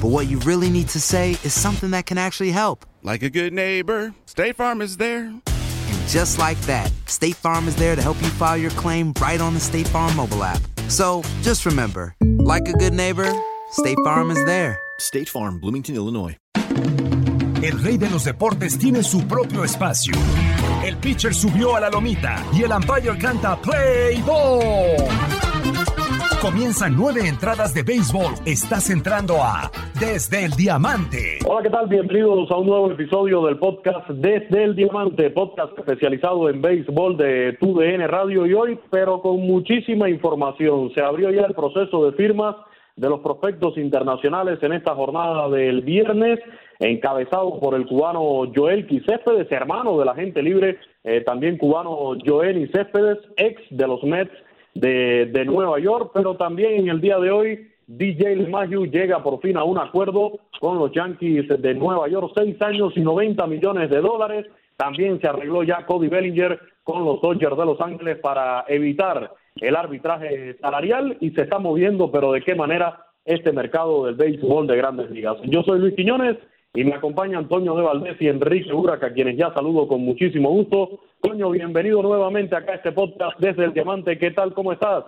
but what you really need to say is something that can actually help. Like a good neighbor, State Farm is there. And just like that, State Farm is there to help you file your claim right on the State Farm mobile app. So just remember, like a good neighbor, State Farm is there. State Farm, Bloomington, Illinois. El rey de los deportes tiene su propio espacio. El pitcher subió a la lomita y el umpire canta Play Ball. Comienzan nueve entradas de béisbol. Estás entrando a Desde el Diamante. Hola, ¿qué tal? Bienvenidos a un nuevo episodio del podcast Desde el Diamante, podcast especializado en béisbol de TUDN Radio y hoy, pero con muchísima información. Se abrió ya el proceso de firmas de los prospectos internacionales en esta jornada del viernes, encabezado por el cubano Joel Céspedes, hermano del agente libre, eh, también cubano Joel Céspedes, ex de los Mets de, de Nueva York, pero también en el día de hoy DJ LeMahieu llega por fin a un acuerdo con los Yankees de Nueva York, seis años y 90 millones de dólares. También se arregló ya Cody Bellinger con los Dodgers de Los Ángeles para evitar el arbitraje salarial y se está moviendo, pero de qué manera este mercado del béisbol de grandes ligas. Yo soy Luis Quiñones y me acompaña Antonio de Valdés y Enrique Uraca, quienes ya saludo con muchísimo gusto. Toño, bienvenido nuevamente acá a este podcast desde el Diamante. ¿Qué tal? ¿Cómo estás?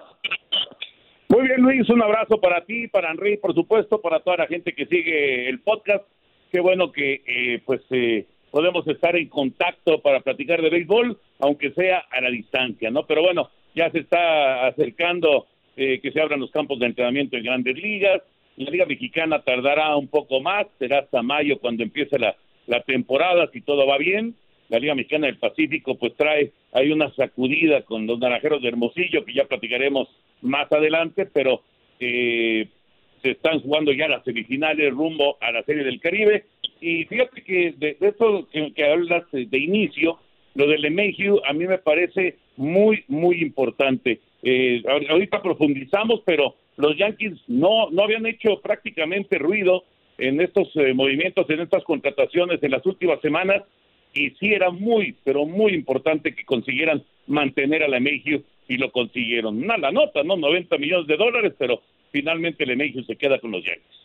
Muy bien, Luis, un abrazo para ti, para Henry, por supuesto, para toda la gente que sigue el podcast. Qué bueno que eh, pues eh, podemos estar en contacto para platicar de béisbol, aunque sea a la distancia, ¿no? Pero bueno, ya se está acercando eh, que se abran los campos de entrenamiento en grandes ligas. La Liga Mexicana tardará un poco más, será hasta mayo cuando empiece la, la temporada, si todo va bien. La Liga Mexicana del Pacífico pues trae, hay una sacudida con los naranjeros de Hermosillo, que ya platicaremos más adelante, pero eh, se están jugando ya las semifinales rumbo a la Serie del Caribe. Y fíjate que de, esto que, que de, inicio, lo del LeMahieu a mí me parece muy, muy importante. Eh, ahor- ahorita profundizamos, pero los Yankees no, no habían hecho prácticamente ruido en estos eh, movimientos, en estas contrataciones en las últimas semanas, y sí era muy, pero muy importante que consiguieran mantener a LeMahieu y lo consiguieron. Una la nota, ¿no? 90 millones de dólares, pero finalmente LeMahieu se queda con los Yankees.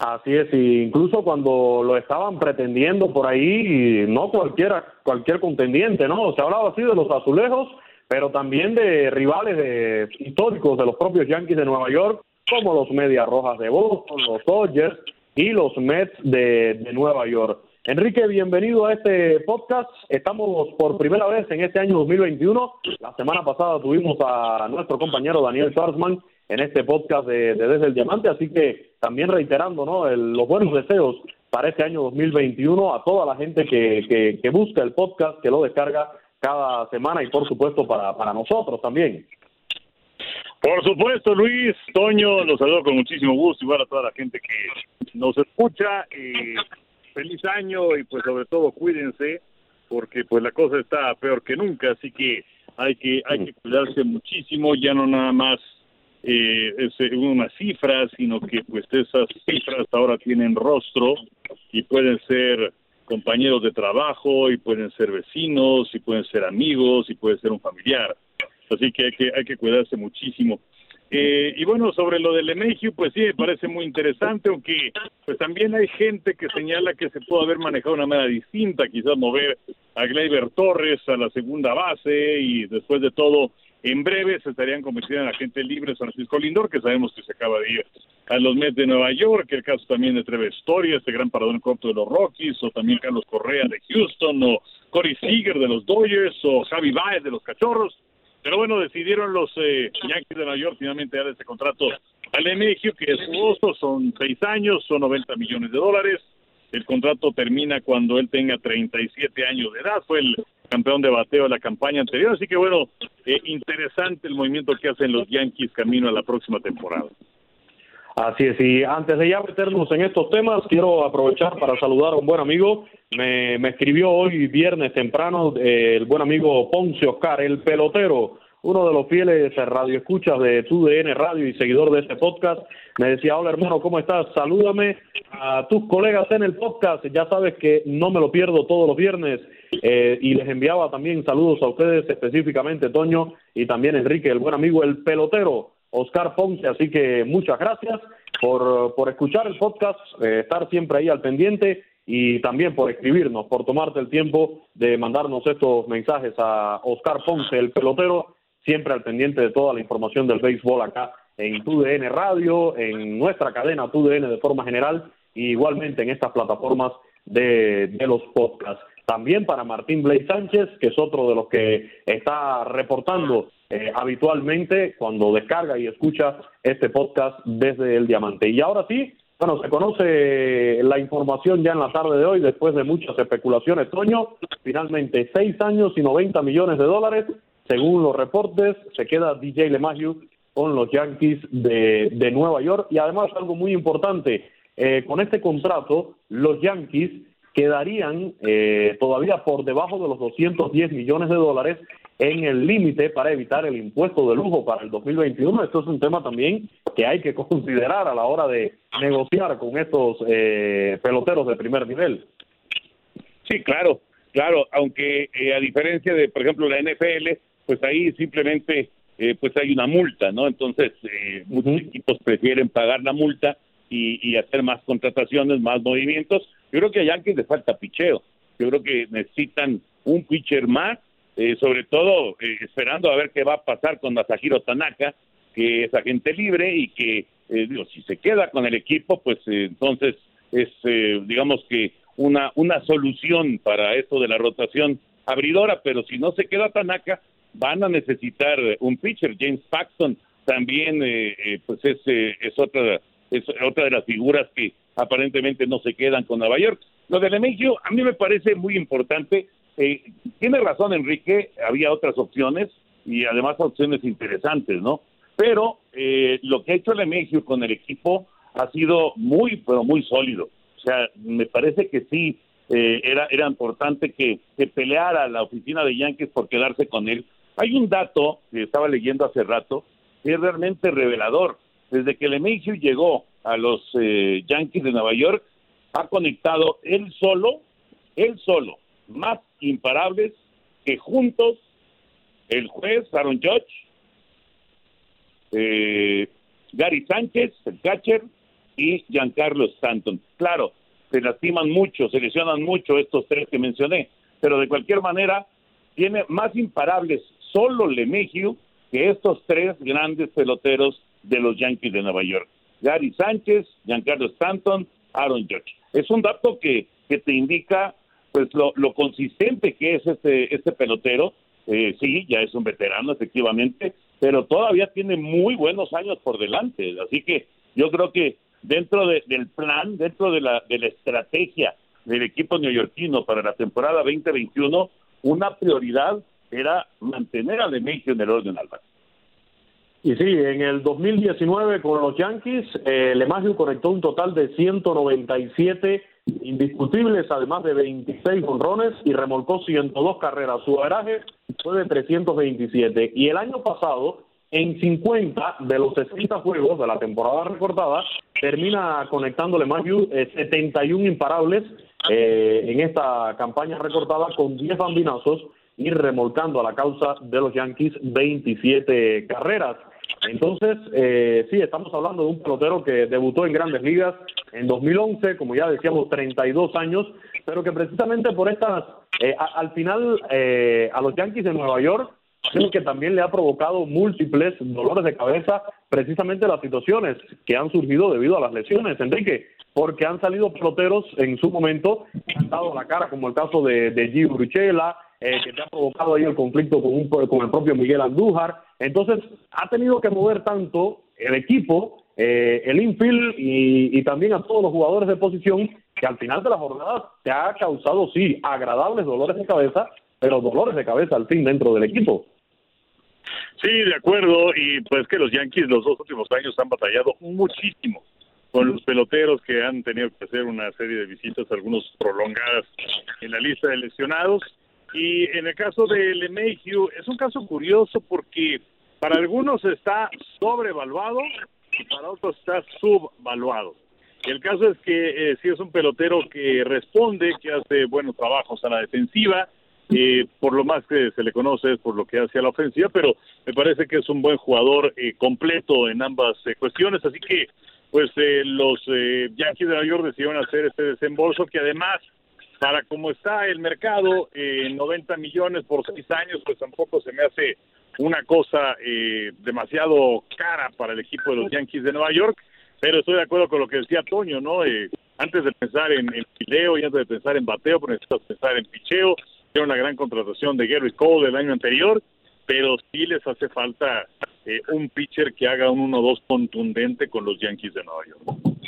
Así es, y incluso cuando lo estaban pretendiendo por ahí, no cualquiera, cualquier contendiente, ¿no? Se hablaba así de los azulejos, pero también de rivales de, históricos de los propios Yankees de Nueva York, como los Medias Rojas de Boston, los Dodgers y los Mets de, de Nueva York. Enrique, bienvenido a este podcast. Estamos por primera vez en este año 2021. La semana pasada tuvimos a nuestro compañero Daniel Schwarzman en este podcast de, de Desde el Diamante, así que también reiterando ¿no? El- los buenos deseos para este año 2021 a toda la gente que, que, que busca el podcast, que lo descarga cada semana y por supuesto para, para nosotros también. Por supuesto, Luis, Toño, los saludo con muchísimo gusto, igual a toda la gente que nos escucha. eh, feliz año y pues sobre todo cuídense, porque pues la cosa está peor que nunca, así que hay que hay que cuidarse muchísimo, ya no nada más eh, es eh, una cifra, sino que pues esas cifras ahora tienen rostro y pueden ser compañeros de trabajo y pueden ser vecinos y pueden ser amigos y puede ser un familiar. Así que hay que, hay que cuidarse muchísimo. Eh, y bueno, sobre lo del Emegio, pues sí, me parece muy interesante, aunque pues también hay gente que señala que se pudo haber manejado de una manera distinta, quizás mover a Gleyber Torres a la segunda base y después de todo, en breve se estarían convirtiendo en agente libre Francisco Lindor, que sabemos que se acaba de ir a los Mets de Nueva York, el caso también de Trevor Story, este gran parador corto de los Rockies, o también Carlos Correa de Houston, o Corey Seager de los Dodgers, o Javi Baez de los Cachorros pero bueno, decidieron los eh, Yankees de Nueva York finalmente dar ese contrato al Emegio, que es jugoso, son seis años, son 90 millones de dólares. El contrato termina cuando él tenga 37 años de edad. Fue el campeón de bateo de la campaña anterior. Así que bueno, eh, interesante el movimiento que hacen los Yankees camino a la próxima temporada. Así es, y antes de ya meternos en estos temas, quiero aprovechar para saludar a un buen amigo. Me, me escribió hoy viernes temprano eh, el buen amigo Ponce Oscar, el pelotero, uno de los fieles radioescuchas de TUDN Radio y seguidor de este podcast. Me decía, hola hermano, ¿cómo estás? Salúdame a tus colegas en el podcast. Ya sabes que no me lo pierdo todos los viernes. Eh, y les enviaba también saludos a ustedes, específicamente Toño y también Enrique, el buen amigo, el pelotero. Oscar Ponce, así que muchas gracias por, por escuchar el podcast, eh, estar siempre ahí al pendiente y también por escribirnos, por tomarte el tiempo de mandarnos estos mensajes a Oscar Ponce, el pelotero, siempre al pendiente de toda la información del béisbol acá en TUDN Radio, en nuestra cadena TUDN de forma general, y igualmente en estas plataformas de, de los podcasts. También para Martín Blay Sánchez, que es otro de los que está reportando eh, habitualmente cuando descarga y escucha este podcast desde el Diamante. Y ahora sí, bueno, se conoce la información ya en la tarde de hoy, después de muchas especulaciones. Toño, finalmente seis años y 90 millones de dólares, según los reportes, se queda DJ LeMahieu con los Yankees de, Nueva York. Y además, algo muy importante, eh, con este contrato, los Yankees quedarían eh, todavía por debajo de los 210 millones de dólares en el límite para evitar el impuesto de lujo para el 2021. Esto es un tema también que hay que considerar a la hora de negociar con estos eh, peloteros de primer nivel. Sí, claro, claro, aunque eh, a diferencia de, por ejemplo, la NFL, pues ahí simplemente eh, pues hay una multa, ¿no? Entonces, muchos equipos prefieren pagar la multa y, y hacer más contrataciones, más movimientos. Yo creo que a Yankees le falta picheo. Yo creo que necesitan un pitcher más eh, sobre todo eh, esperando a ver qué va a pasar con Masahiro Tanaka, que es agente libre y que, eh, digo, si se queda con el equipo, pues entonces es, digamos que una, una solución para esto de la rotación abridora, pero si no se queda Tanaka, van a necesitar un pitcher. James Paxton también, pues es, es, otra, es otra de las figuras que aparentemente no se quedan con Nueva York. Lo de Lemegio a mí me parece muy importante eh, tiene razón Enrique, había otras opciones y además opciones interesantes, ¿no? Pero eh, lo que ha hecho Lemegio con el equipo ha sido muy, pero muy sólido. O sea, me parece que sí eh, era, era importante que, que peleara la oficina de Yankees por quedarse con él. Hay un dato que estaba leyendo hace rato que es realmente revelador. Desde que Lemegio llegó a los eh, Yankees de Nueva York, ha conectado él solo, él solo, más imparables que juntos el juez Aaron Judge, eh, Gary Sánchez, el catcher, y Giancarlo Stanton. Claro, se lastiman mucho, se lesionan mucho estos tres que mencioné, pero de cualquier manera tiene más imparables solo LeMahieu que estos tres grandes peloteros de los Yankees de Nueva York. Gary Sánchez, Giancarlo Stanton, Aaron Judge. Es un dato que, que te indica pues lo, lo consistente que es este, este pelotero. Eh, sí, ya es un veterano, efectivamente, pero todavía tiene muy buenos años por delante. Así que yo creo que dentro del plan, dentro de la, de la estrategia del equipo neoyorquino para la temporada 2021, una prioridad era mantener a Lemegio en el orden al Y sí, en el 2019 con los Yankees, eh, Lemagio conectó un total de 197 indiscutibles, además de 26 honrones y remolcó 102 carreras. Su averaje fue de 327. Y el año pasado, en 50 de los 60 juegos de la temporada recortada, termina conectándole más de 71 imparables eh, en esta campaña recortada con 10 bambinazos y remolcando a la causa de los Yankees 27 carreras. Entonces, eh, sí, estamos hablando de un pelotero que debutó en grandes ligas en 2011, como ya decíamos, 32 años, pero que precisamente por estas, eh, al final, eh, a los Yankees de Nueva York, creo que también le ha provocado múltiples dolores de cabeza, precisamente las situaciones que han surgido debido a las lesiones, Enrique, porque han salido peloteros en su momento, han dado la cara, como el caso de, de Gio Bruchela, eh, que te ha provocado ahí el conflicto con, un, con el propio Miguel Andújar. Entonces, ha tenido que mover tanto el equipo, eh, el infield y, y, también a todos los jugadores de posición, que al final de la jornada te ha causado, sí, agradables dolores de cabeza, pero dolores de cabeza al fin dentro del equipo. Sí, de acuerdo, y pues que los Yankees los dos últimos años han batallado muchísimo con los peloteros que han tenido que hacer una serie de visitas, algunos prolongadas en la lista de lesionados, y en el caso de LeMahieu es un caso curioso porque para algunos está sobrevaluado y para otros está subvaluado. El caso es que eh, sí es un pelotero que responde, que hace buenos trabajos a la defensiva, eh, por lo más que se le conoce es por lo que hace a la ofensiva, pero me parece que es un buen jugador eh, completo en ambas eh, cuestiones, así que pues eh, los eh, Yankees de Nueva York decidieron hacer este desembolso que además para como está el mercado, eh, 90 millones por seis años, pues tampoco se me hace una cosa eh, demasiado cara para el equipo de los Yankees de Nueva York, pero estoy de acuerdo con lo que decía Toño, ¿no? Eh, antes de pensar en, en pileo y antes de pensar en bateo, pues necesitas pensar en picheo, era una gran contratación de Gary Cole el año anterior, pero sí les hace falta eh, un pitcher que haga un 1-2 contundente con los Yankees de Nueva York.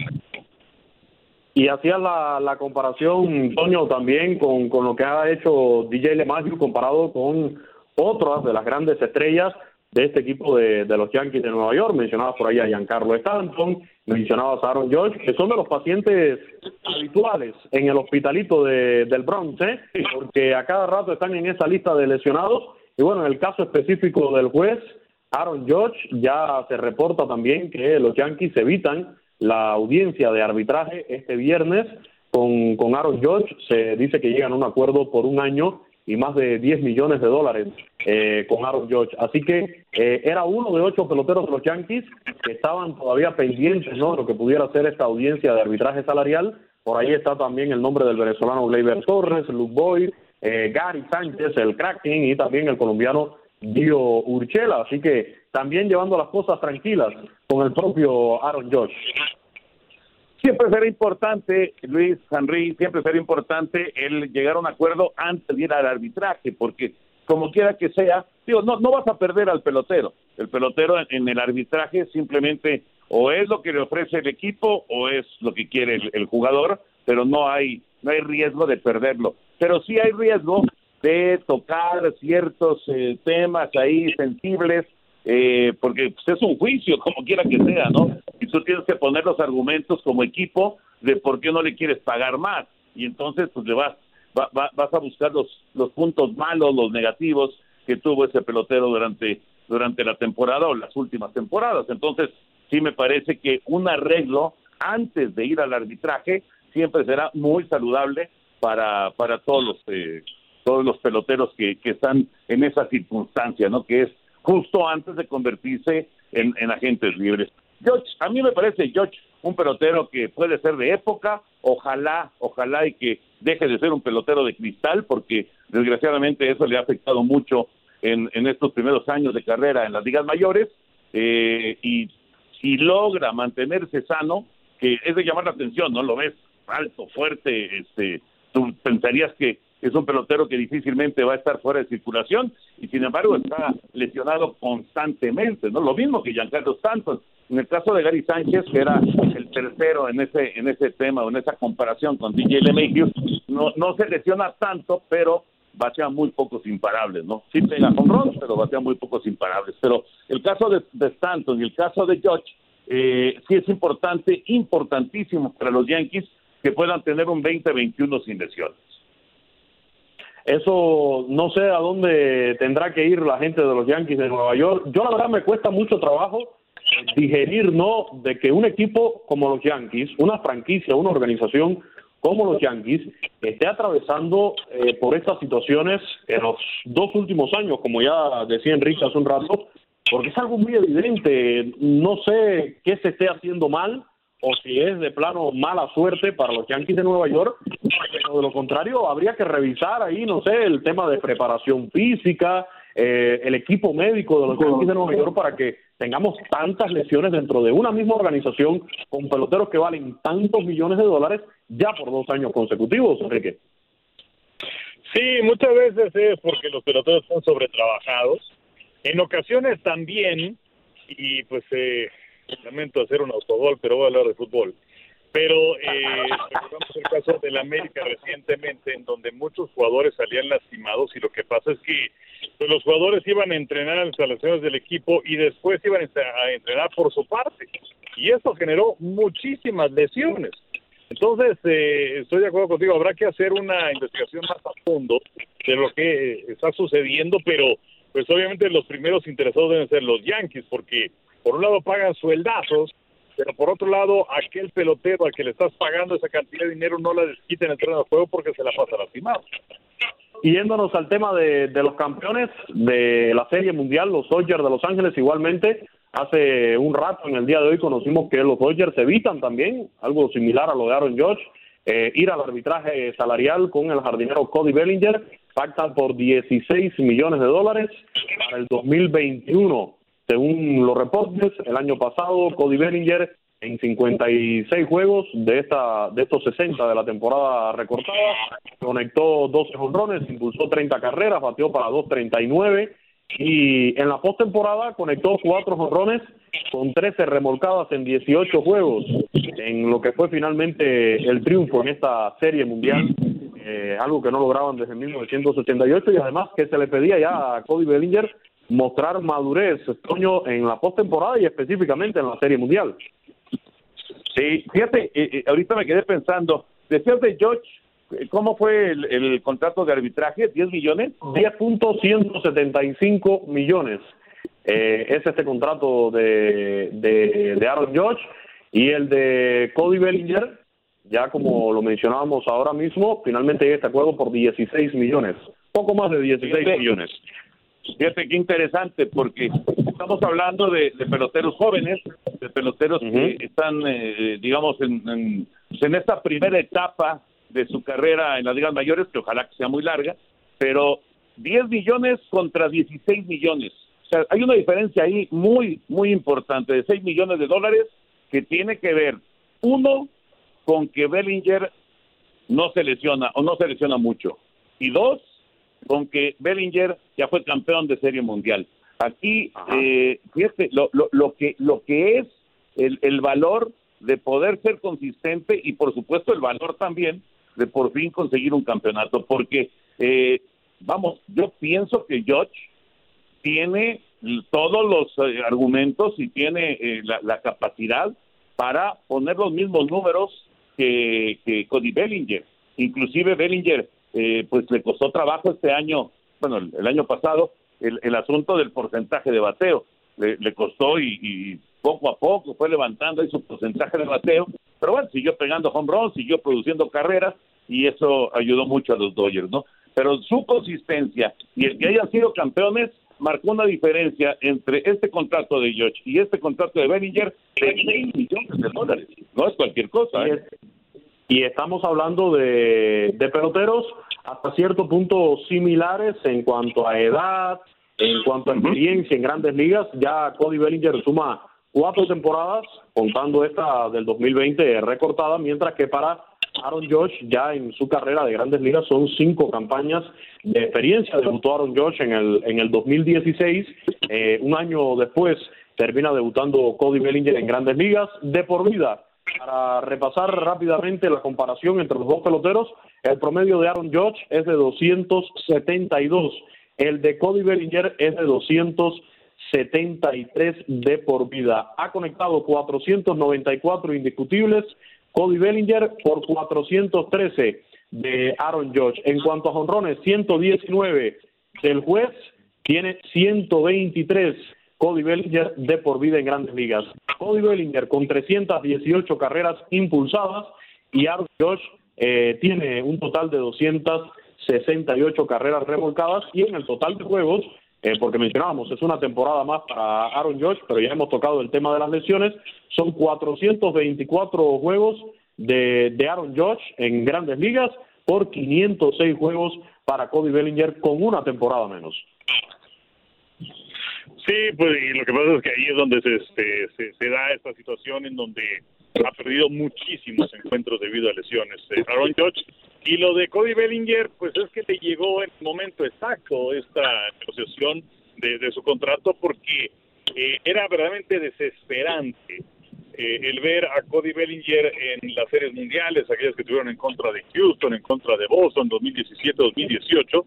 Y hacía la, la comparación, Toño, también con, con lo que ha hecho DJ LeMahieu comparado con otras de las grandes estrellas de este equipo de, de, los Yankees de Nueva York. Mencionabas por ahí a Giancarlo Stanton, mencionabas a Aaron George, que son de los pacientes habituales en el hospitalito de, del Bronx, ¿eh? porque a cada rato están en esa lista de lesionados. Y bueno, en el caso específico del juez, Aaron George, ya se reporta también que los Yankees evitan la audiencia de arbitraje este viernes con, con Aaron George. Se dice que llegan a un acuerdo por un año y más de 10 millones de dólares eh, con Aaron George. Así que eh, era uno de ocho peloteros de los Yankees que estaban todavía pendientes ¿no? de lo que pudiera ser esta audiencia de arbitraje salarial. Por ahí está también el nombre del venezolano Gleyber Torres, Luke Boyd, eh, Gary Sánchez, el Kraken y también el colombiano Dio Urchela. Así que también llevando las cosas tranquilas con el propio Aaron George. Siempre será importante, Luis Henry, siempre será importante el llegar a un acuerdo antes de ir al arbitraje, porque como quiera que sea, digo, no, no vas a perder al pelotero. El pelotero en, en el arbitraje simplemente o es lo que le ofrece el equipo o es lo que quiere el, el jugador, pero no hay, no hay riesgo de perderlo. Pero sí hay riesgo de tocar ciertos eh, temas ahí sensibles, eh, porque pues, es un juicio, como quiera que sea, ¿no? Y tú tienes que poner los argumentos como equipo de por qué no le quieres pagar más. Y entonces, pues le vas, va, va, vas a buscar los, los puntos malos, los negativos que tuvo ese pelotero durante, durante la temporada o las últimas temporadas. Entonces, sí me parece que un arreglo antes de ir al arbitraje siempre será muy saludable para, para todos los eh, todos los peloteros que, que están en esa circunstancia, ¿no? Que es justo antes de convertirse en, en agentes libres. George, a mí me parece George un pelotero que puede ser de época, ojalá, ojalá y que deje de ser un pelotero de cristal, porque desgraciadamente eso le ha afectado mucho en, en estos primeros años de carrera en las ligas mayores, eh, y si logra mantenerse sano, que es de llamar la atención, ¿no? Lo ves alto, fuerte, este, tú pensarías que es un pelotero que difícilmente va a estar fuera de circulación y sin embargo está lesionado constantemente, ¿no? Lo mismo que Giancarlo Santos. En el caso de Gary Sánchez, que era el tercero en ese en ese tema en esa comparación con DJ LeMahieu, no no se lesiona tanto, pero batea muy pocos imparables, ¿no? Sí pega con ron, pero batea muy pocos imparables. Pero el caso de, de Stanton y el caso de George, eh, sí es importante, importantísimo para los Yankees que puedan tener un 20-21 sin lesiones. Eso no sé a dónde tendrá que ir la gente de los Yankees de Nueva York. Yo la verdad me cuesta mucho trabajo digerir, ¿no? De que un equipo como los Yankees, una franquicia, una organización como los Yankees, esté atravesando eh, por estas situaciones en los dos últimos años, como ya decía Enrique hace un rato, porque es algo muy evidente. No sé qué se esté haciendo mal o si es de plano mala suerte para los Yankees de Nueva York, pero de lo contrario habría que revisar ahí, no sé, el tema de preparación física, eh, el equipo médico de los Yankees de Nueva York para que tengamos tantas lesiones dentro de una misma organización con peloteros que valen tantos millones de dólares ya por dos años consecutivos, Enrique. Sí, muchas veces es porque los peloteros están sobretrabajados. En ocasiones también, y pues eh, lamento hacer un autogol, pero voy a hablar de fútbol. Pero eh, recordamos el caso del América recientemente, en donde muchos jugadores salían lastimados y lo que pasa es que pues, los jugadores iban a entrenar a las instalaciones del equipo y después iban a entrenar por su parte. Y eso generó muchísimas lesiones. Entonces, eh, estoy de acuerdo contigo, habrá que hacer una investigación más a fondo de lo que está sucediendo, pero pues obviamente los primeros interesados deben ser los Yankees, porque por un lado pagan sueldazos, pero por otro lado, aquel pelotero al que le estás pagando esa cantidad de dinero no la desquita en el terreno de juego porque se la pasa lastimado. Y yéndonos al tema de, los campeones de la Serie Mundial, los Dodgers de Los Ángeles igualmente, hace un rato, en el día de hoy, conocimos que los Dodgers evitan también, algo similar a lo de Aaron Judge, eh, ir al arbitraje salarial con el jardinero Cody Bellinger, pactan por 16 millones de dólares para el 2021 según los reportes, el año pasado Cody Bellinger en 56 juegos de esta de estos 60 de la temporada recortada conectó 12 honrones, impulsó 30 carreras, bateó para 239 y en la postemporada conectó 4 honrones con 13 remolcadas en 18 juegos en lo que fue finalmente el triunfo en esta serie mundial. Eh, algo que no lograban desde 1988 y además que se le pedía ya a Cody Bellinger mostrar madurez, Toño, en la postemporada y específicamente en la Serie Mundial. Sí, fíjate, eh, eh, ahorita me quedé pensando, decías de George, eh, ¿cómo fue el, contrato de arbitraje? ¿10 millones? 10.175 millones. es este contrato de, de, de Aaron George y el de Cody Bellinger, ya como lo mencionábamos ahora mismo, finalmente llega este acuerdo por 16 millones, poco más de 16 millones. Fíjate qué interesante, porque estamos hablando de, peloteros jóvenes, de peloteros que están, eh, digamos, en, en, esta primera etapa de su carrera en las ligas mayores, que ojalá que sea muy larga, pero 10 millones contra 16 millones. O sea, hay una diferencia ahí muy, muy importante, de 6 millones de dólares, que tiene que ver, uno, con que Bellinger no se lesiona o no se lesiona mucho, y dos, con que Bellinger ya fue campeón de Serie Mundial. Aquí, eh, fíjate, lo, lo, lo, que, lo que es el, el valor de poder ser consistente y, por supuesto, el valor también de por fin conseguir un campeonato, porque, eh, vamos, yo pienso que George tiene todos los eh, argumentos y tiene eh, la, la, capacidad para poner los mismos números que, que Cody Bellinger. Inclusive Bellinger eh, pues le costó trabajo este año, bueno, el, año pasado, el, el, asunto del porcentaje de bateo. Le, costó y, poco a poco fue levantando ahí su porcentaje de bateo, pero bueno, siguió pegando home runs, siguió produciendo carreras y eso ayudó mucho a los Dodgers, ¿no? Pero su consistencia y el que hayan sido campeones marcó una diferencia entre este contrato de George y este contrato de Bellinger de 6 millones de dólares. No es cualquier cosa. ¿eh? Y estamos hablando de, peloteros hasta cierto punto similares en cuanto a edad, en cuanto a experiencia en grandes ligas. Ya Cody Bellinger suma cuatro temporadas, contando esta del 2020 recortada, mientras que para Aaron Josh ya en su carrera de grandes ligas son cinco campañas de experiencia. Debutó Aaron Josh en el, en el 2016, eh, un año después termina debutando Cody Bellinger en grandes ligas de por vida para repasar rápidamente la comparación entre los dos peloteros, el promedio de Aaron Judge es de 272, el de Cody Bellinger es de 273 de por vida. Ha conectado 494 indiscutibles, Cody Bellinger por 413 de Aaron Josh. En cuanto a jonrones, 119 del juez, tiene 123 Cody Bellinger de por vida en grandes ligas. Cody Bellinger con 318 carreras impulsadas y Aaron Josh eh, tiene un total de 268 carreras remolcadas y en el total de juegos, eh, porque mencionábamos, es una temporada más para Aaron Josh, pero ya hemos tocado el tema de las lesiones, son 424 juegos de, de Aaron Josh en grandes ligas por 506 juegos para Cody Bellinger con una temporada menos. Sí, pues y lo que pasa es que ahí es donde se, este, se, da esta situación en donde ha perdido muchísimos encuentros debido a lesiones. Eh, Aaron Judge y lo de Cody Bellinger, pues es que le llegó en el momento exacto esta negociación de, de su contrato porque eh, era verdaderamente desesperante eh, el ver a Cody Bellinger en las series mundiales, aquellas que tuvieron en contra de Houston, en contra de Boston, 2017-2018,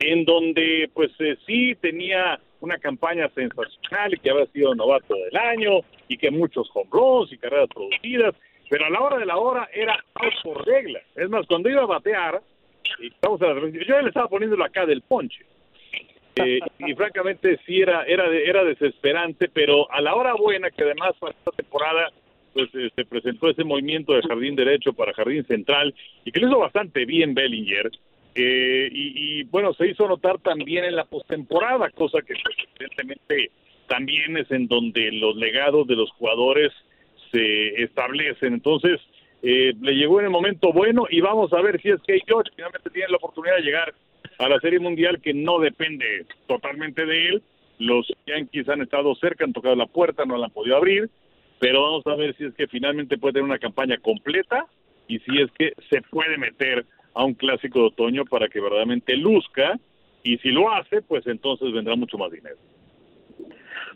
en donde pues eh, sí tenía una campaña sensacional y que había sido novato del año y que muchos home y carreras producidas, pero a la hora de la hora era out por regla. Es más, cuando iba a batear, y vamos a yo le estaba poniendo acá del ponche. Eh, y francamente sí era era era desesperante, pero a la hora buena que además para esta temporada pues eh, se presentó ese movimiento de jardín derecho para jardín central y que lo hizo bastante bien Bellinger. Eh, y, bueno, se hizo notar también en la postemporada, cosa que pues, evidentemente también es en donde los legados de los jugadores se establecen. Entonces, le llegó en el momento bueno y vamos a ver si es que George finalmente tiene la oportunidad de llegar a la Serie Mundial que no depende totalmente de él. Los Yankees han estado cerca, han tocado la puerta, no la han podido abrir, pero vamos a ver si es que finalmente puede tener una campaña completa y si es que se puede meter a un clásico de otoño para que verdaderamente luzca y si lo hace, pues entonces vendrá mucho más dinero.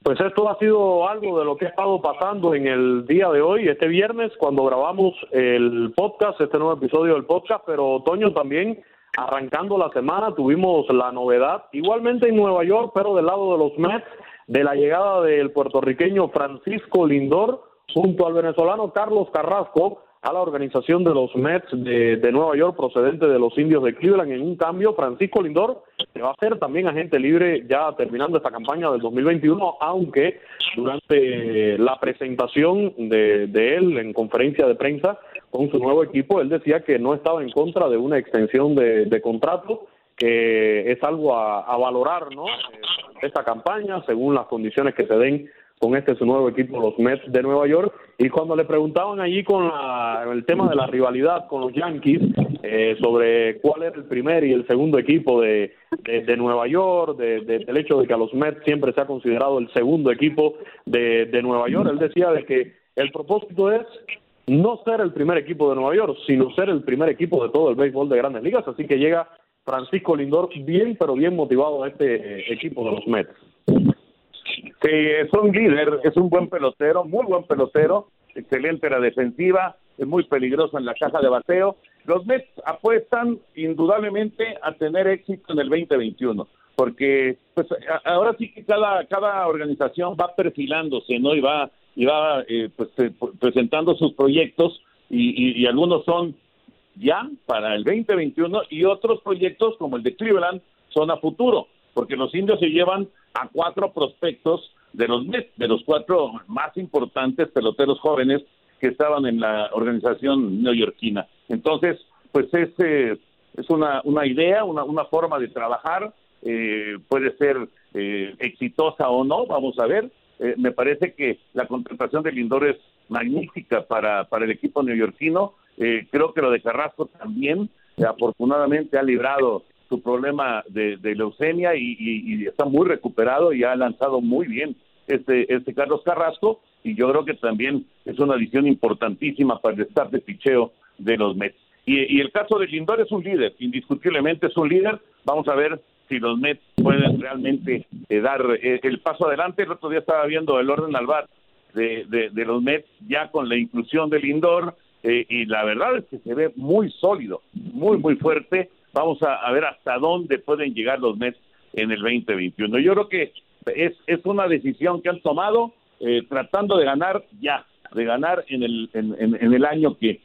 Pues esto ha sido algo de lo que ha estado pasando en el día de hoy, este viernes, cuando grabamos el podcast, este nuevo episodio del podcast, pero otoño también arrancando la semana tuvimos la novedad, igualmente en Nueva York, pero del lado de los Mets, de la llegada del puertorriqueño Francisco Lindor junto al venezolano Carlos Carrasco a la organización de los Mets de, Nueva York procedente de los indios de Cleveland. En un cambio, Francisco Lindor se va a ser también agente libre ya terminando esta campaña del 2021, aunque durante la presentación de, de él en conferencia de prensa con su nuevo equipo, él decía que no estaba en contra de una extensión de, contrato, que es algo a, valorar, ¿no? Eh, esta campaña, según las condiciones que se den con este su nuevo equipo, los Mets de Nueva York. Y cuando le preguntaban allí con el tema de la rivalidad con los Yankees, eh, sobre cuál era el primer y el segundo equipo de, de, Nueva York, de, del hecho de que a los Mets siempre se ha considerado el segundo equipo de, de Nueva York, él decía de que el propósito es no ser el primer equipo de Nueva York, sino ser el primer equipo de todo el béisbol de grandes ligas. Así que llega Francisco Lindor bien, pero bien motivado a este eh, equipo de los Mets. Sí, es un líder, es un buen pelotero, muy buen pelotero, excelente la defensiva, es muy peligroso en la caja de bateo. Los Mets apuestan indudablemente a tener éxito en el 2021, porque pues ahora sí que cada, cada organización va perfilándose, ¿no? Y va y va eh, pues, eh, presentando sus proyectos y, algunos son ya para el 2021 y otros proyectos como el de Cleveland son a futuro, porque los indios se llevan a cuatro prospectos de los de los cuatro más importantes peloteros jóvenes que estaban en la organización neoyorquina. Entonces, pues es, eh, es una, una idea, una, una forma de trabajar, puede ser exitosa o no, vamos a ver, eh, me parece que la contratación de Lindor es magnífica para, para el equipo neoyorquino. Eh, creo que lo de Carrasco también, eh, afortunadamente, ha librado su problema de, leucemia y, está muy recuperado y ha lanzado muy bien este, este Carlos Carrasco. Y yo creo que también es una adición importantísima para el staff de picheo de los Mets. Y, el caso de Lindor es un líder, indiscutiblemente es un líder. Vamos a ver si los Mets pueden realmente eh, dar eh, el paso adelante. El otro día estaba viendo el orden al bar de, de, los Mets ya con la inclusión del indoor eh, y la verdad es que se ve muy sólido, muy, muy fuerte. Vamos a, ver hasta dónde pueden llegar los Mets en el 2021. Yo creo que es, es una decisión que han tomado tratando de ganar ya, de ganar en el, en, el año que,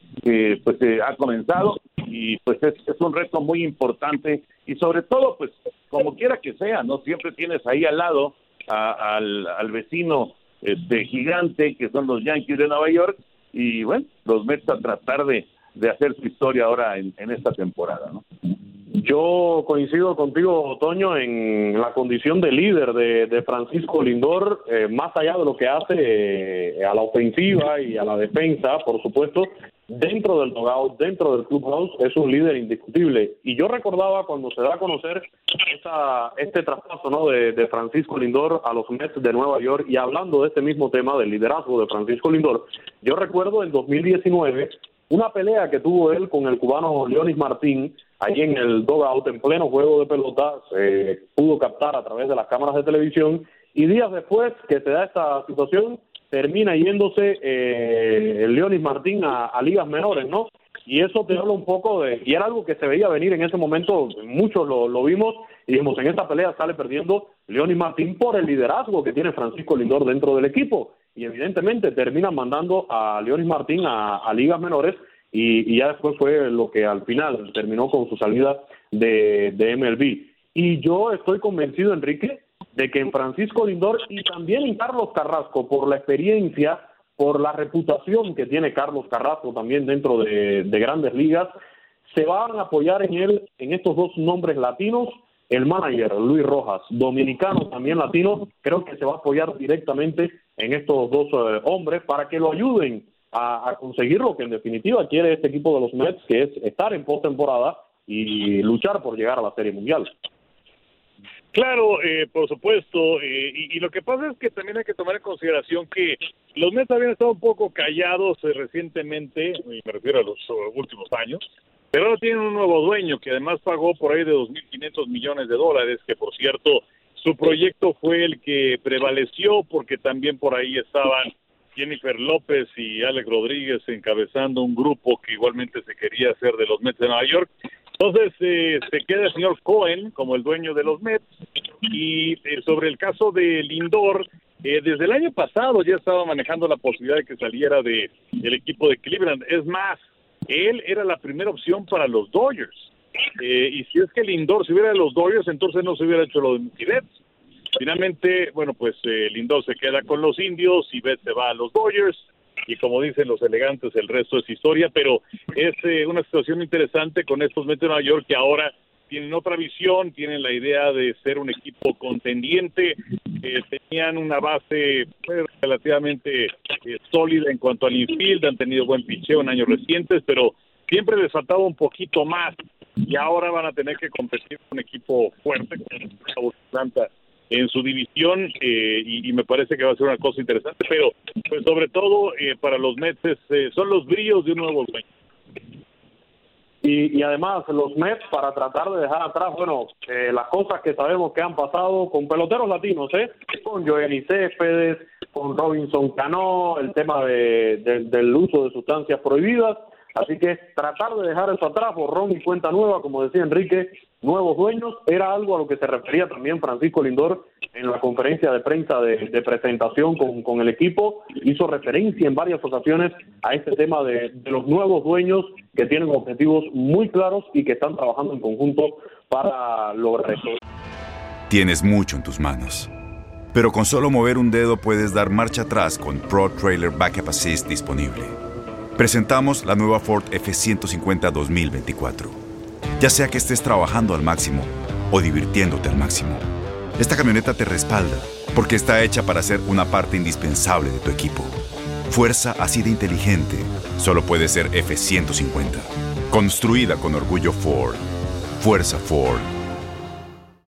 pues ha comenzado y pues es, es un reto muy importante y sobre todo pues como quiera que sea, ¿no? Siempre tienes ahí al lado al, vecino este gigante que son los Yankees de Nueva York y bueno, los Mets a tratar de, de hacer su historia ahora en, en esta temporada, ¿no? Yo coincido contigo, Toño, en la condición de líder de, Francisco Lindor, eh, más allá de lo que hace eh, a la ofensiva y a la defensa, por supuesto, dentro del dugout, dentro del clubhouse, es un líder indiscutible. Y yo recordaba cuando se da a conocer esa, este traspaso ¿no? de, de, Francisco Lindor a los Mets de Nueva York, y hablando de este mismo tema del liderazgo de Francisco Lindor, yo recuerdo en 2019 una pelea que tuvo él con el cubano Leonis Martín, allí en el dogout, en pleno juego de pelota, se pudo captar a través de las cámaras de televisión, y días después que se da esta situación, termina yéndose eh, Leonis Martín a, ligas menores, ¿no? Y eso te habla un poco de, y era algo que se veía venir en ese momento, muchos lo, lo vimos, y dijimos, en esta pelea sale perdiendo Leonis Martín por el liderazgo que tiene Francisco Lindor dentro del equipo y evidentemente terminan mandando a Leonis Martín a, ligas menores y, ya después fue lo que al final terminó con su salida de, de MLB. Y yo estoy convencido, Enrique, de que en Francisco Lindor y también en Carlos Carrasco, por la experiencia, por la reputación que tiene Carlos Carrasco también dentro de, de grandes ligas, se van a apoyar en él, en estos dos nombres latinos, el manager Luis Rojas, dominicano también latino, creo que se va a apoyar directamente en estos dos eh, hombres para que lo ayuden a, conseguir lo que en definitiva quiere este equipo de los Mets, que es estar en postemporada y luchar por llegar a la Serie Mundial. Claro, eh, por supuesto, eh, y, lo que pasa es que también hay que tomar en consideración que los Mets habían estado un poco callados recientemente, y me refiero a los últimos años, pero ahora tienen un nuevo dueño que además pagó por ahí de 2.500 millones de dólares, que por cierto, su proyecto fue el que prevaleció porque también por ahí estaban Jennifer López y Alex Rodríguez encabezando un grupo que igualmente se quería hacer de los Mets de Nueva York. Entonces eh, se queda el señor Cohen como el dueño de los Mets y eh, sobre el caso de Lindor, eh, desde el año pasado ya estaba manejando la posibilidad de que saliera de el equipo de Cleveland. Es más, él era la primera opción para los Dodgers. Eh, y si es que Lindor se hubiera de los Dodgers, entonces no se hubiera hecho lo de Betts. Finalmente, bueno, pues eh, Lindor se queda con los indios y Betts se va a los Dodgers. Y como dicen los elegantes, el resto es historia, pero es eh, una situación interesante con estos Mets de Nueva York que ahora tienen otra visión, tienen la idea de ser un equipo contendiente, eh, tenían una base pues, relativamente eh, sólida en cuanto al infield, han tenido buen picheo en años recientes, pero siempre les faltaba un poquito más y ahora van a tener que competir con un equipo fuerte como Atlanta en su división eh, y, me parece que va a ser una cosa interesante, pero pues sobre todo para los Mets son los brillos de un nuevo dueño. Y, además los Mets para tratar de dejar atrás, bueno, eh, las cosas que sabemos que han pasado con peloteros latinos, ¿eh? Con Joel Céspedes, con Robinson Cano, el tema de, del uso de sustancias prohibidas. Así que tratar de dejar eso atrás, borrón y cuenta nueva, como decía Enrique, nuevos dueños, era algo a lo que se refería también Francisco Lindor en la conferencia de prensa de, presentación con, el equipo. Hizo referencia en varias ocasiones a este tema de, de los nuevos dueños que tienen objetivos muy claros y que están trabajando en conjunto para lograr eso. Tienes mucho en tus manos. Pero con solo mover un dedo puedes dar marcha atrás con Pro Trailer Backup Assist disponible. Presentamos la nueva Ford F150 2024. Ya sea que estés trabajando al máximo o divirtiéndote al máximo, esta camioneta te respalda porque está hecha para ser una parte indispensable de tu equipo. Fuerza así de inteligente solo puede ser F150. Construida con orgullo Ford. Fuerza Ford.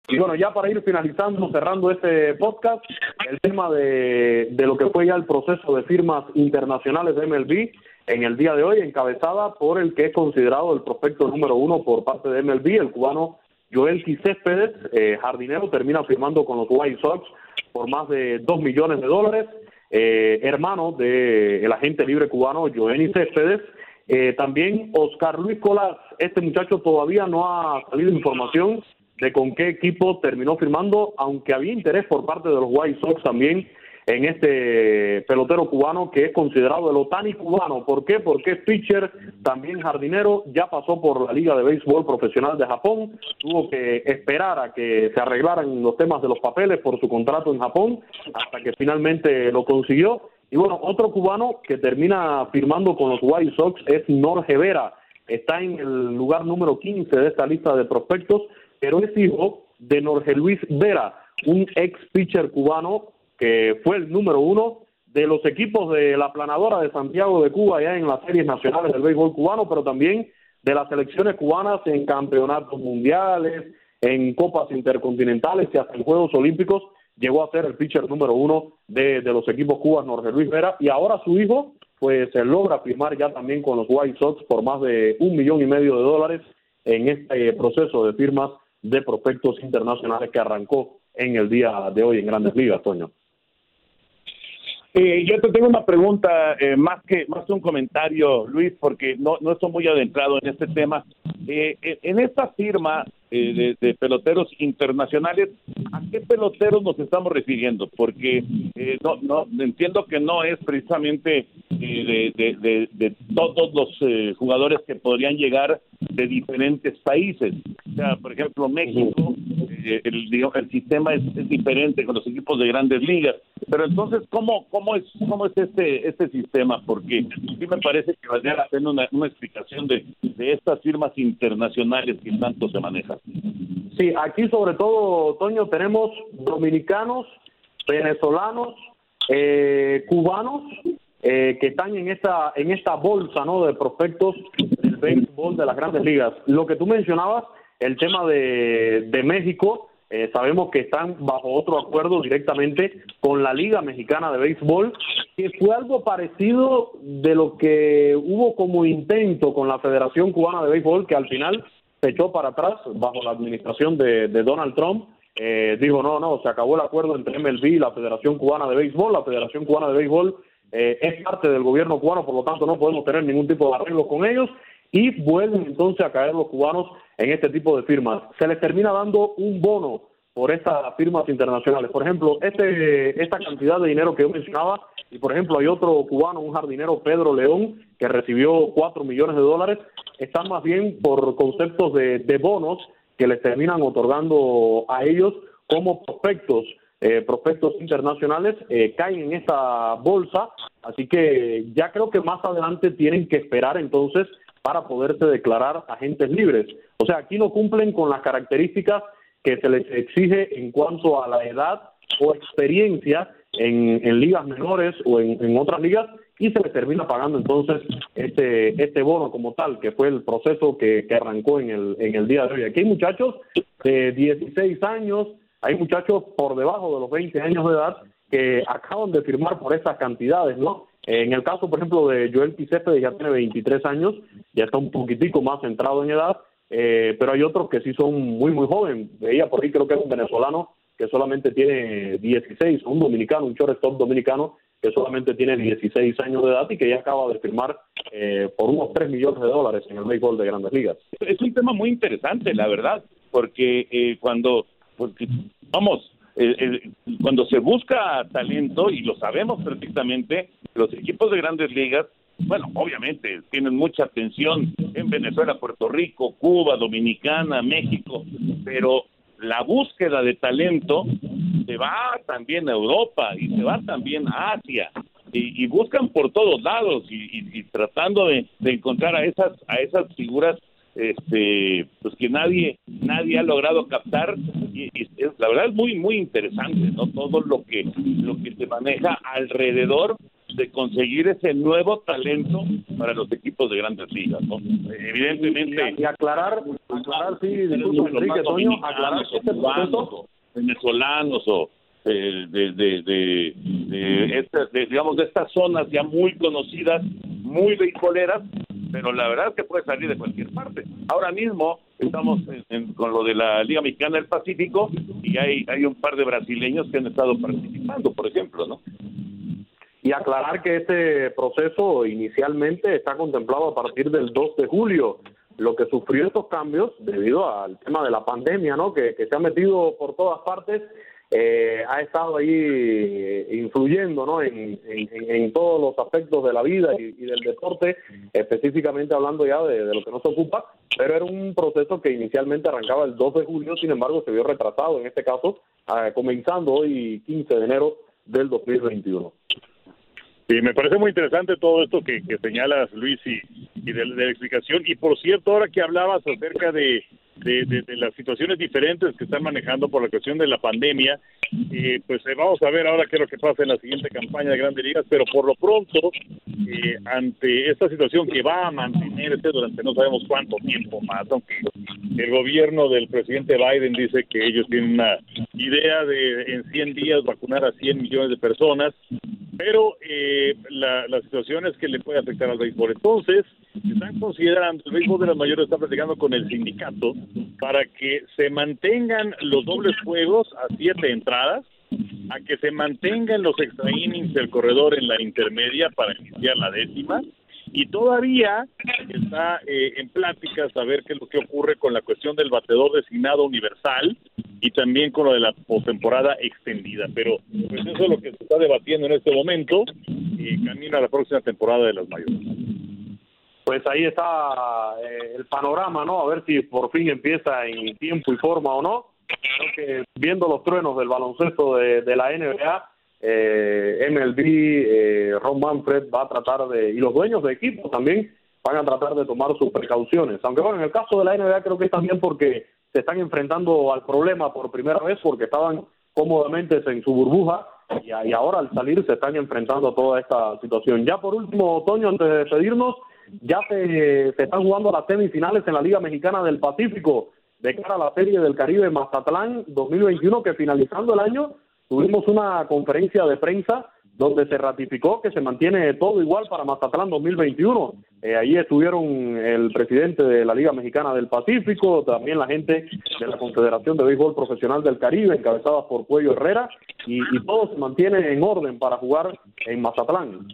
Y bueno, ya para ir finalizando, cerrando este podcast, el tema de, de lo que fue ya el proceso de firmas internacionales de MLB en el día de hoy, encabezada por el que es considerado el prospecto número uno por parte de MLB, el cubano Joel Céspedes, eh, jardinero, termina firmando con los White Sox por más de dos millones de dólares, eh, hermano del agente libre cubano Joel Céspedes. Eh, también Oscar Luis Colás, este muchacho todavía no ha salido información de con qué equipo terminó firmando, aunque había interés por parte de los White Sox también en este pelotero cubano que es considerado el Otani cubano. ¿Por qué? Porque es pitcher, también jardinero, ya pasó por la Liga de Béisbol Profesional de Japón, tuvo que esperar a que se arreglaran los temas de los papeles por su contrato en Japón, hasta que finalmente lo consiguió. Y bueno, otro cubano que termina firmando con los White Sox es Norge Vera. Está en el lugar número 15 de esta lista de prospectos, pero es hijo de Norge Luis Vera, un ex pitcher cubano que fue el número uno de los equipos de la planadora de Santiago de Cuba ya en las series nacionales del béisbol cubano, pero también de las selecciones cubanas en campeonatos mundiales, en copas intercontinentales y hasta en Juegos Olímpicos llegó a ser el pitcher número uno de, los equipos cubanos, Jorge Luis Vera, y ahora su hijo pues se logra firmar ya también con los White Sox por más de un millón y medio de dólares en este proceso de firmas de prospectos internacionales que arrancó en el día de hoy en Grandes Ligas, Toño. Eh, yo te tengo una pregunta, eh, más que más que un comentario, Luis, porque no, no estoy muy adentrado en este tema. Eh, en esta firma de, peloteros internacionales, ¿a qué peloteros nos estamos refiriendo? Porque no, no entiendo que no es precisamente de, de, todos los jugadores que podrían llegar de diferentes países. O sea, por ejemplo, México, el, el sistema es, es diferente con los equipos de grandes ligas. Pero entonces, ¿cómo, cómo es cómo es este este sistema? Porque sí me parece que valdría la pena una, una explicación de, de estas firmas internacionales que tanto se manejan. Sí, aquí sobre todo, Toño, tenemos dominicanos, venezolanos, eh, cubanos eh, que están en esta en esta bolsa no de prospectos del béisbol de las grandes ligas. Lo que tú mencionabas, el tema de, de México, eh, sabemos que están bajo otro acuerdo directamente con la Liga Mexicana de Béisbol, que fue algo parecido de lo que hubo como intento con la Federación Cubana de Béisbol, que al final se echó para atrás bajo la administración de, Donald Trump. Eh, dijo, no, no, se acabó el acuerdo entre MLB y la Federación Cubana de Béisbol. La Federación Cubana de Béisbol eh, es parte del gobierno cubano, por lo tanto no podemos tener ningún tipo de arreglo con ellos y vuelven entonces a caer los cubanos en este tipo de firmas. Se les termina dando un bono por estas firmas internacionales. Por ejemplo, este, esta cantidad de dinero que yo mencionaba, y por ejemplo hay otro cubano, un jardinero, Pedro León, que recibió 4 millones de dólares, están más bien por conceptos de, bonos que les terminan otorgando a ellos como prospectos. Eh, prospectos internacionales eh, caen en esta bolsa, así que ya creo que más adelante tienen que esperar entonces para poderse declarar agentes libres. O sea, aquí no cumplen con las características que se les exige en cuanto a la edad o experiencia en, ligas menores o en, otras ligas y se les termina pagando entonces este este bono como tal, que fue el proceso que, arrancó en el día de hoy. Aquí hay muchachos de 16 años, hay muchachos por debajo de los 20 años de edad que acaban de firmar por esas cantidades, ¿no? En el caso, por ejemplo, de Joel Picepe, ya tiene 23 años, ya está un poquitico más centrado en edad, eh, pero hay otros que sí son muy, muy jóvenes. Veía por ahí, creo que es un venezolano que solamente tiene 16, un dominicano, un shortstop dominicano que solamente tiene 16 años de edad y que ya acaba de firmar eh, por unos 3 millones de dólares en el béisbol de grandes ligas. Es un tema muy interesante, la verdad, porque eh, cuando, vamos, cuando se busca talento, y lo sabemos perfectamente, los equipos de grandes ligas, bueno, obviamente tienen mucha atención en Venezuela, Puerto Rico, Cuba, Dominicana, México, pero la búsqueda de talento se va también a Europa y se va también a Asia y, buscan por todos lados y, tratando de, encontrar a esas a esas figuras este pues que nadie nadie ha logrado captar y, la verdad es muy muy interesante no todo lo que lo que se maneja alrededor de conseguir ese nuevo talento para los equipos de grandes ligas no evidentemente y, aclarar aclarar sí Enrique Toño aclarar que este venezolanos o eh, de, de, de, de, digamos de estas zonas ya muy conocidas muy beisboleras pero la verdad es que puede salir de cualquier parte. Ahora mismo estamos con lo de la Liga Mexicana del Pacífico y hay, un par de brasileños que han estado participando, por ejemplo, ¿no? Y aclarar que este proceso inicialmente está contemplado a partir del 2 de julio, lo que sufrió estos cambios debido al tema de la pandemia, ¿no? Que se ha metido por todas partes eh, ha estado ahí eh, influyendo ¿no? en, en, todos los aspectos de la vida y, del deporte, específicamente hablando ya de, lo que nos ocupa, pero era un proceso que inicialmente arrancaba el 2 de julio, sin embargo se vio retrasado en este caso, ah, comenzando hoy 15 de enero del 2021. Sí, me parece muy interesante todo esto que, señalas, Luis, y, y de, la explicación. Y por cierto, ahora que hablabas acerca de, de, las situaciones diferentes que están manejando por la cuestión de la pandemia, eh, pues eh, vamos a ver ahora qué es lo que pasa en la siguiente campaña de Grandes Ligas, pero por lo pronto, eh, ante esta situación que va a mantenerse durante no sabemos cuánto tiempo más, aunque el gobierno del presidente Biden dice que ellos tienen una idea de en 100 días vacunar a 100 millones de personas, pero eh, la, situación es que le puede afectar al béisbol. Entonces, están considerando, el béisbol de las mayores está platicando con el sindicato para que se mantengan los dobles juegos a siete entradas, a que se mantengan los extra innings del corredor en la intermedia para iniciar la décima, y todavía está eh, en plática saber qué es lo que ocurre con la cuestión del batedor designado universal y también con lo de la postemporada extendida. Pero pues eso es lo que se está debatiendo en este momento y camina la próxima temporada de las mayores. Pues ahí está eh, el panorama, ¿no? A ver si por fin empieza en tiempo y forma o no. Creo que viendo los truenos del baloncesto de, de la NBA, eh, MLB, eh, Ron Manfred va a tratar de, y los dueños de equipo también van a tratar de tomar sus precauciones. Aunque bueno, en el caso de la NBA creo que es también porque se están enfrentando al problema por primera vez porque estaban cómodamente en su burbuja y, y ahora al salir se están enfrentando a toda esta situación. Ya por último, Otoño, antes de despedirnos, ya se, se están jugando las semifinales en la Liga Mexicana del Pacífico de cara a la Serie del Caribe Mazatlán 2021 que finalizando el año tuvimos una conferencia de prensa donde se ratificó que se mantiene todo igual para Mazatlán 2021. Eh, ahí estuvieron el presidente de la Liga Mexicana del Pacífico, también la gente de la Confederación de Béisbol Profesional del Caribe, encabezada por Cuello Herrera, y, todo se mantiene en orden para jugar en Mazatlán.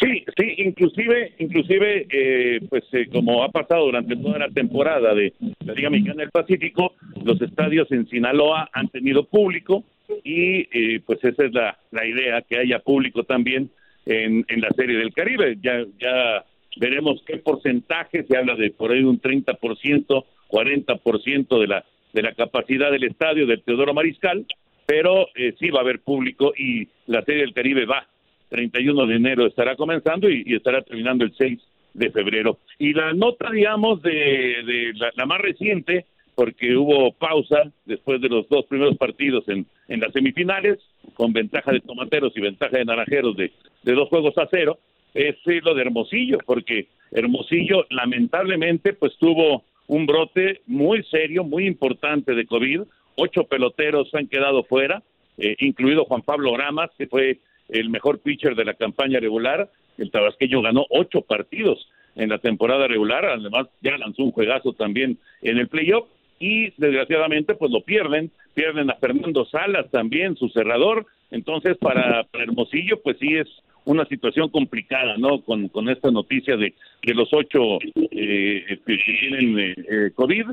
Sí, sí, inclusive, inclusive, eh, pues eh, como ha pasado durante toda la temporada de la Liga Mexicana del Pacífico, los estadios en Sinaloa han tenido público, y eh, pues esa es la, la idea, que haya público también en, en la Serie del Caribe. Ya, ya veremos qué porcentaje, se habla de por ahí un 30%, 40% de la, de la capacidad del estadio del Teodoro Mariscal, pero eh, sí va a haber público y la Serie del Caribe va. 31 de enero estará comenzando y, estará terminando el 6 de febrero. Y la nota, digamos, de, de la, la más reciente porque hubo pausa después de los dos primeros partidos en, en las semifinales, con ventaja de tomateros y ventaja de naranjeros de, dos juegos a cero, es lo de Hermosillo, porque Hermosillo lamentablemente pues tuvo un brote muy serio, muy importante de COVID, ocho peloteros han quedado fuera, eh, incluido Juan Pablo Gramas, que fue el mejor pitcher de la campaña regular, el tabasqueño ganó ocho partidos en la temporada regular, además ya lanzó un juegazo también en el playoff, y desgraciadamente pues lo pierden, pierden a Fernando Salas también, su cerrador, entonces para, Hermosillo pues sí es una situación complicada, ¿no? Con, con esta noticia de, que los ocho eh, que tienen eh, eh, COVID.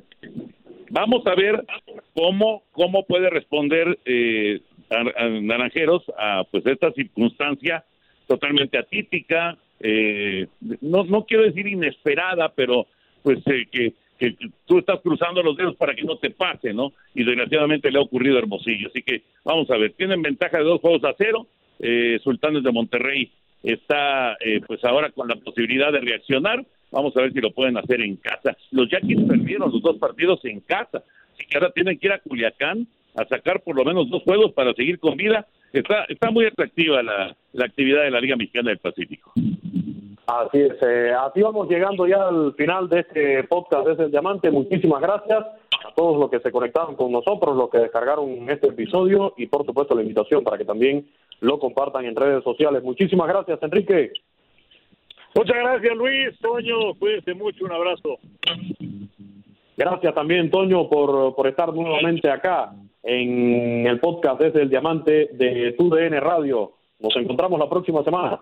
Vamos a ver cómo, cómo puede responder eh, Naranjeros a pues esta circunstancia totalmente atípica, eh, no, no quiero decir inesperada, pero pues que que tú estás cruzando los dedos para que no te pase, ¿no? Y desgraciadamente le ha ocurrido a Hermosillo. Así que vamos a ver, tienen ventaja de dos juegos a cero. Eh, Sultanes de Monterrey está eh, pues ahora con la posibilidad de reaccionar. Vamos a ver si lo pueden hacer en casa. Los Yaquis perdieron los dos partidos en casa. Así que ahora tienen que ir a Culiacán a sacar por lo menos dos juegos para seguir con vida. Está, está muy atractiva la, la actividad de la Liga Mexicana del Pacífico. Así es, eh, así vamos llegando ya al final de este podcast de El Diamante. Muchísimas gracias a todos los que se conectaron con nosotros, los que descargaron este episodio y por supuesto la invitación para que también lo compartan en redes sociales. Muchísimas gracias, Enrique. Muchas gracias, Luis. Toño, cuídense mucho. Un abrazo. Gracias también, Toño, por, por estar nuevamente acá en el podcast desde el Diamante de TUDN Radio. Nos encontramos la próxima semana.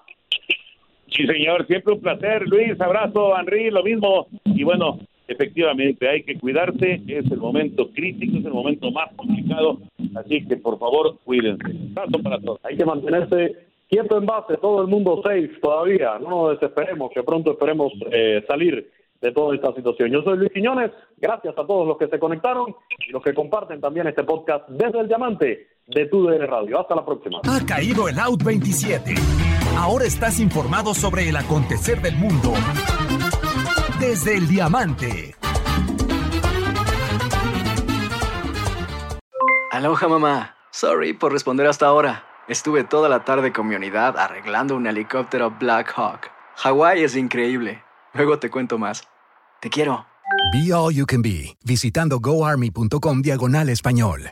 Sí, señor, siempre un placer. Luis, abrazo, Henry, lo mismo. Y bueno, efectivamente, hay que cuidarse, es el momento crítico, es el momento más complicado Así que por favor, cuídense. para todos. Hay que mantenerse quieto en base, todo el mundo safe todavía. No nos desesperemos, que pronto esperemos eh, salir de toda esta situación. Yo soy Luis Quiñones, gracias a todos los que se conectaron y los que comparten también este podcast desde el Diamante de TUDN Radio. Hasta la próxima. Ha caído el Out 27. Ahora estás informado sobre el acontecer del mundo desde el Diamante. Aloha mamá. Sorry por responder hasta ahora. Estuve toda la tarde con mi unidad arreglando un helicóptero Black Hawk. Hawái es increíble. Luego te cuento más. Te quiero. Be All You Can Be, visitando goarmy.com diagonal español.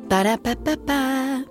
Ba-da-ba-ba-ba.